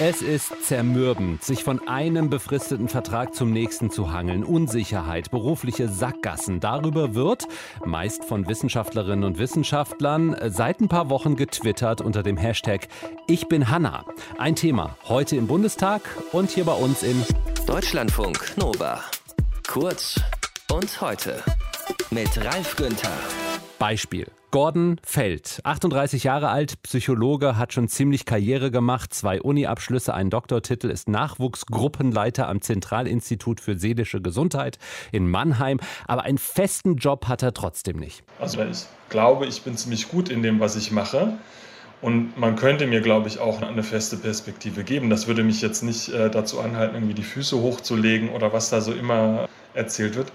Es ist zermürbend, sich von einem befristeten Vertrag zum nächsten zu hangeln. Unsicherheit, berufliche Sackgassen. Darüber wird, meist von Wissenschaftlerinnen und Wissenschaftlern, seit ein paar Wochen getwittert unter dem Hashtag Ich bin Hanna. Ein Thema heute im Bundestag und hier bei uns im Deutschlandfunk Nova. Kurz und heute mit Ralf Günther. Beispiel. Gordon Feld, 38 Jahre alt, Psychologe, hat schon ziemlich Karriere gemacht, zwei Uni-Abschlüsse, einen Doktortitel, ist Nachwuchsgruppenleiter am Zentralinstitut für seelische Gesundheit in Mannheim, aber einen festen Job hat er trotzdem nicht. Also ich glaube, ich bin ziemlich gut in dem, was ich mache. Und man könnte mir, glaube ich, auch eine feste Perspektive geben. Das würde mich jetzt nicht äh, dazu anhalten, irgendwie die Füße hochzulegen oder was da so immer erzählt wird.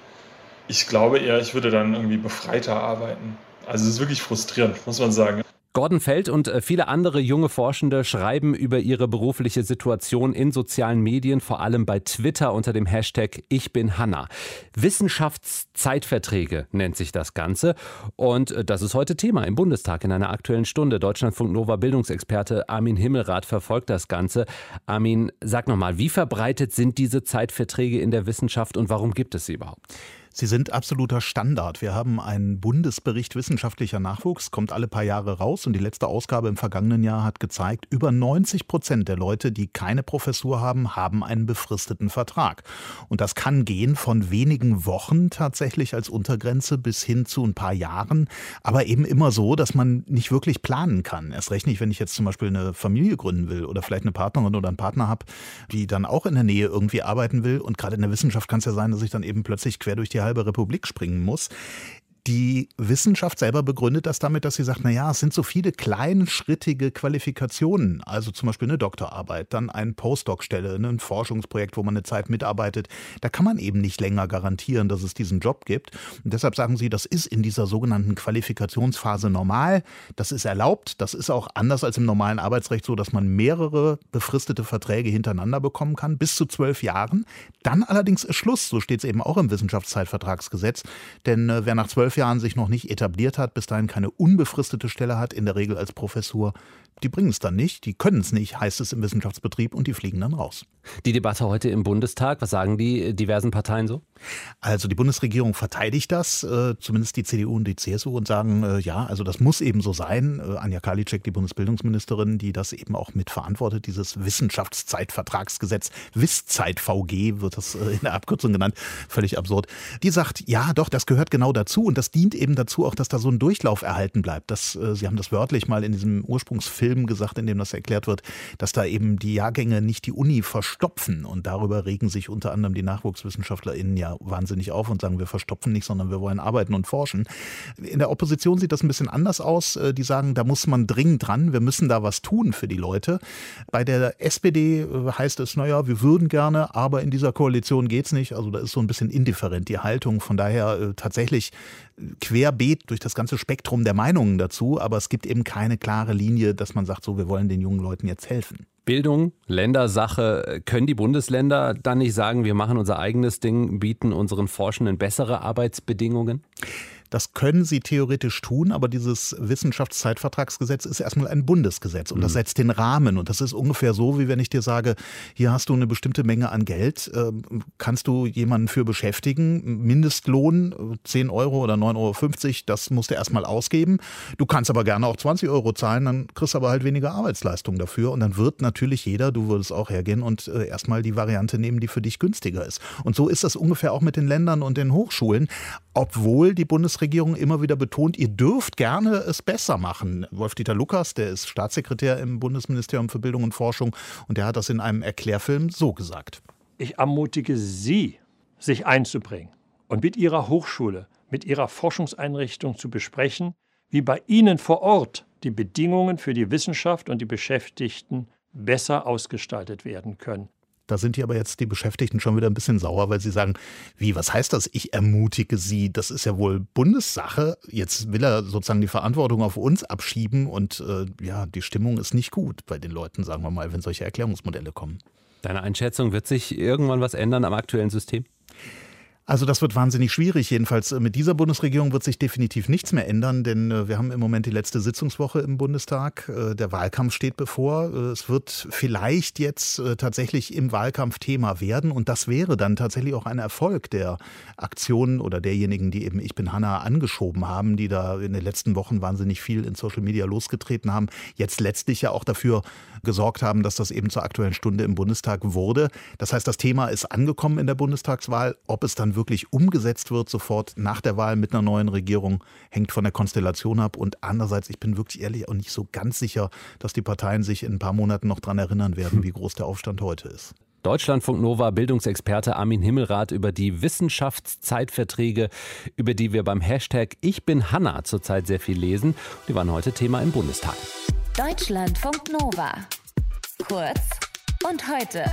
Ich glaube eher, ich würde dann irgendwie befreiter arbeiten. Also es ist wirklich frustrierend, muss man sagen. Gordon Feld und äh, viele andere junge Forschende schreiben über ihre berufliche Situation in sozialen Medien, vor allem bei Twitter unter dem Hashtag Ich bin Hanna. Wissenschaftszeitverträge nennt sich das Ganze. Und äh, das ist heute Thema im Bundestag in einer aktuellen Stunde. Deutschlandfunk Nova Bildungsexperte Armin Himmelrath verfolgt das Ganze. Armin, sag nochmal, wie verbreitet sind diese Zeitverträge in der Wissenschaft und warum gibt es sie überhaupt? Sie sind absoluter Standard. Wir haben einen Bundesbericht wissenschaftlicher Nachwuchs, kommt alle paar Jahre raus und die letzte Ausgabe im vergangenen Jahr hat gezeigt, über 90 Prozent der Leute, die keine Professur haben, haben einen befristeten Vertrag. Und das kann gehen von wenigen Wochen tatsächlich als Untergrenze bis hin zu ein paar Jahren, aber eben immer so, dass man nicht wirklich planen kann. Erst recht nicht, wenn ich jetzt zum Beispiel eine Familie gründen will oder vielleicht eine Partnerin oder einen Partner habe, die dann auch in der Nähe irgendwie arbeiten will. Und gerade in der Wissenschaft kann es ja sein, dass ich dann eben plötzlich quer durch die halbe Republik springen muss. Die Wissenschaft selber begründet das damit, dass sie sagt, na ja, es sind so viele kleinschrittige Qualifikationen, also zum Beispiel eine Doktorarbeit, dann eine Postdoc-Stelle, ein Forschungsprojekt, wo man eine Zeit mitarbeitet. Da kann man eben nicht länger garantieren, dass es diesen Job gibt. Und deshalb sagen sie, das ist in dieser sogenannten Qualifikationsphase normal. Das ist erlaubt. Das ist auch anders als im normalen Arbeitsrecht so, dass man mehrere befristete Verträge hintereinander bekommen kann, bis zu zwölf Jahren. Dann allerdings ist Schluss. So steht es eben auch im Wissenschaftszeitvertragsgesetz. Denn äh, wer nach zwölf Jahren sich noch nicht etabliert hat, bis dahin keine unbefristete Stelle hat, in der Regel als Professur, die bringen es dann nicht, die können es nicht, heißt es im Wissenschaftsbetrieb und die fliegen dann raus. Die Debatte heute im Bundestag, was sagen die diversen Parteien so? Also die Bundesregierung verteidigt das, äh, zumindest die CDU und die CSU und sagen, äh, ja, also das muss eben so sein. Äh, Anja Karliczek, die Bundesbildungsministerin, die das eben auch mitverantwortet, dieses Wissenschaftszeitvertragsgesetz, WISZeit VG wird das äh, in der Abkürzung genannt, völlig absurd. Die sagt, ja, doch, das gehört genau dazu und das dient eben dazu auch, dass da so ein Durchlauf erhalten bleibt. Das, äh, Sie haben das wörtlich mal in diesem Ursprungsfilm gesagt, in dem das erklärt wird, dass da eben die Jahrgänge nicht die Uni verstopfen und darüber regen sich unter anderem die NachwuchswissenschaftlerInnen ja wahnsinnig auf und sagen, wir verstopfen nicht, sondern wir wollen arbeiten und forschen. In der Opposition sieht das ein bisschen anders aus. Äh, die sagen, da muss man dringend dran, wir müssen da was tun für die Leute. Bei der SPD äh, heißt es, naja, wir würden gerne, aber in dieser Koalition geht es nicht. Also da ist so ein bisschen indifferent die Haltung. Von daher äh, tatsächlich querbeet durch das ganze Spektrum der Meinungen dazu, aber es gibt eben keine klare Linie, dass man sagt, so, wir wollen den jungen Leuten jetzt helfen. Bildung, Ländersache. Können die Bundesländer dann nicht sagen, wir machen unser eigenes Ding, bieten unseren Forschenden bessere Arbeitsbedingungen? Das können sie theoretisch tun, aber dieses Wissenschaftszeitvertragsgesetz ist erstmal ein Bundesgesetz und das mhm. setzt den Rahmen. Und das ist ungefähr so, wie wenn ich dir sage, hier hast du eine bestimmte Menge an Geld, ähm, kannst du jemanden für beschäftigen, Mindestlohn 10 Euro oder 9,50 Euro, das musst du erstmal ausgeben. Du kannst aber gerne auch 20 Euro zahlen, dann kriegst du aber halt weniger Arbeitsleistung dafür und dann wird natürlich jeder, du würdest auch hergehen und äh, erstmal die Variante nehmen, die für dich günstiger ist. Und so ist das ungefähr auch mit den Ländern und den Hochschulen, obwohl die Bundesregierung Bundesregierung immer wieder betont, ihr dürft gerne es besser machen. Wolf-Dieter Lukas, der ist Staatssekretär im Bundesministerium für Bildung und Forschung und der hat das in einem Erklärfilm so gesagt. Ich ermutige Sie, sich einzubringen und mit Ihrer Hochschule, mit Ihrer Forschungseinrichtung zu besprechen, wie bei Ihnen vor Ort die Bedingungen für die Wissenschaft und die Beschäftigten besser ausgestaltet werden können. Da sind die aber jetzt die Beschäftigten schon wieder ein bisschen sauer, weil sie sagen, wie, was heißt das? Ich ermutige sie. Das ist ja wohl Bundessache. Jetzt will er sozusagen die Verantwortung auf uns abschieben und äh, ja, die Stimmung ist nicht gut bei den Leuten, sagen wir mal, wenn solche Erklärungsmodelle kommen. Deine Einschätzung, wird sich irgendwann was ändern am aktuellen System? Also das wird wahnsinnig schwierig. Jedenfalls äh, mit dieser Bundesregierung wird sich definitiv nichts mehr ändern, denn äh, wir haben im Moment die letzte Sitzungswoche im Bundestag. Äh, der Wahlkampf steht bevor. Es wird vielleicht jetzt tatsächlich im Wahlkampf Thema werden und das wäre dann tatsächlich auch ein Erfolg der Aktionen oder derjenigen, die eben Ich bin Hanna angeschoben haben, die da in den letzten Wochen wahnsinnig viel in Social Media losgetreten haben, jetzt letztlich ja auch dafür gesorgt haben, dass das eben zur aktuellen Stunde im Bundestag wurde. Das heißt, das Thema ist angekommen in der Bundestagswahl. Ob es dann wirklich umgesetzt wird, sofort nach der Wahl mit einer neuen Regierung, hängt von der Konstellation ab. Und andererseits, ich bin wirklich ehrlich auch nicht so ganz sicher, dass die Parteien sich in ein paar Monaten noch daran erinnern werden, wie groß der Aufstand heute ist. Deutschlandfunk Nova Bildungsexperte Armin Himmelrath über die Wissenschaftszeitverträge, über die wir beim Hashtag Ich bin Hanna zurzeit sehr viel lesen. Die waren heute Thema im Bundestag. Deutschlandfunk Nova. Kurz und heute.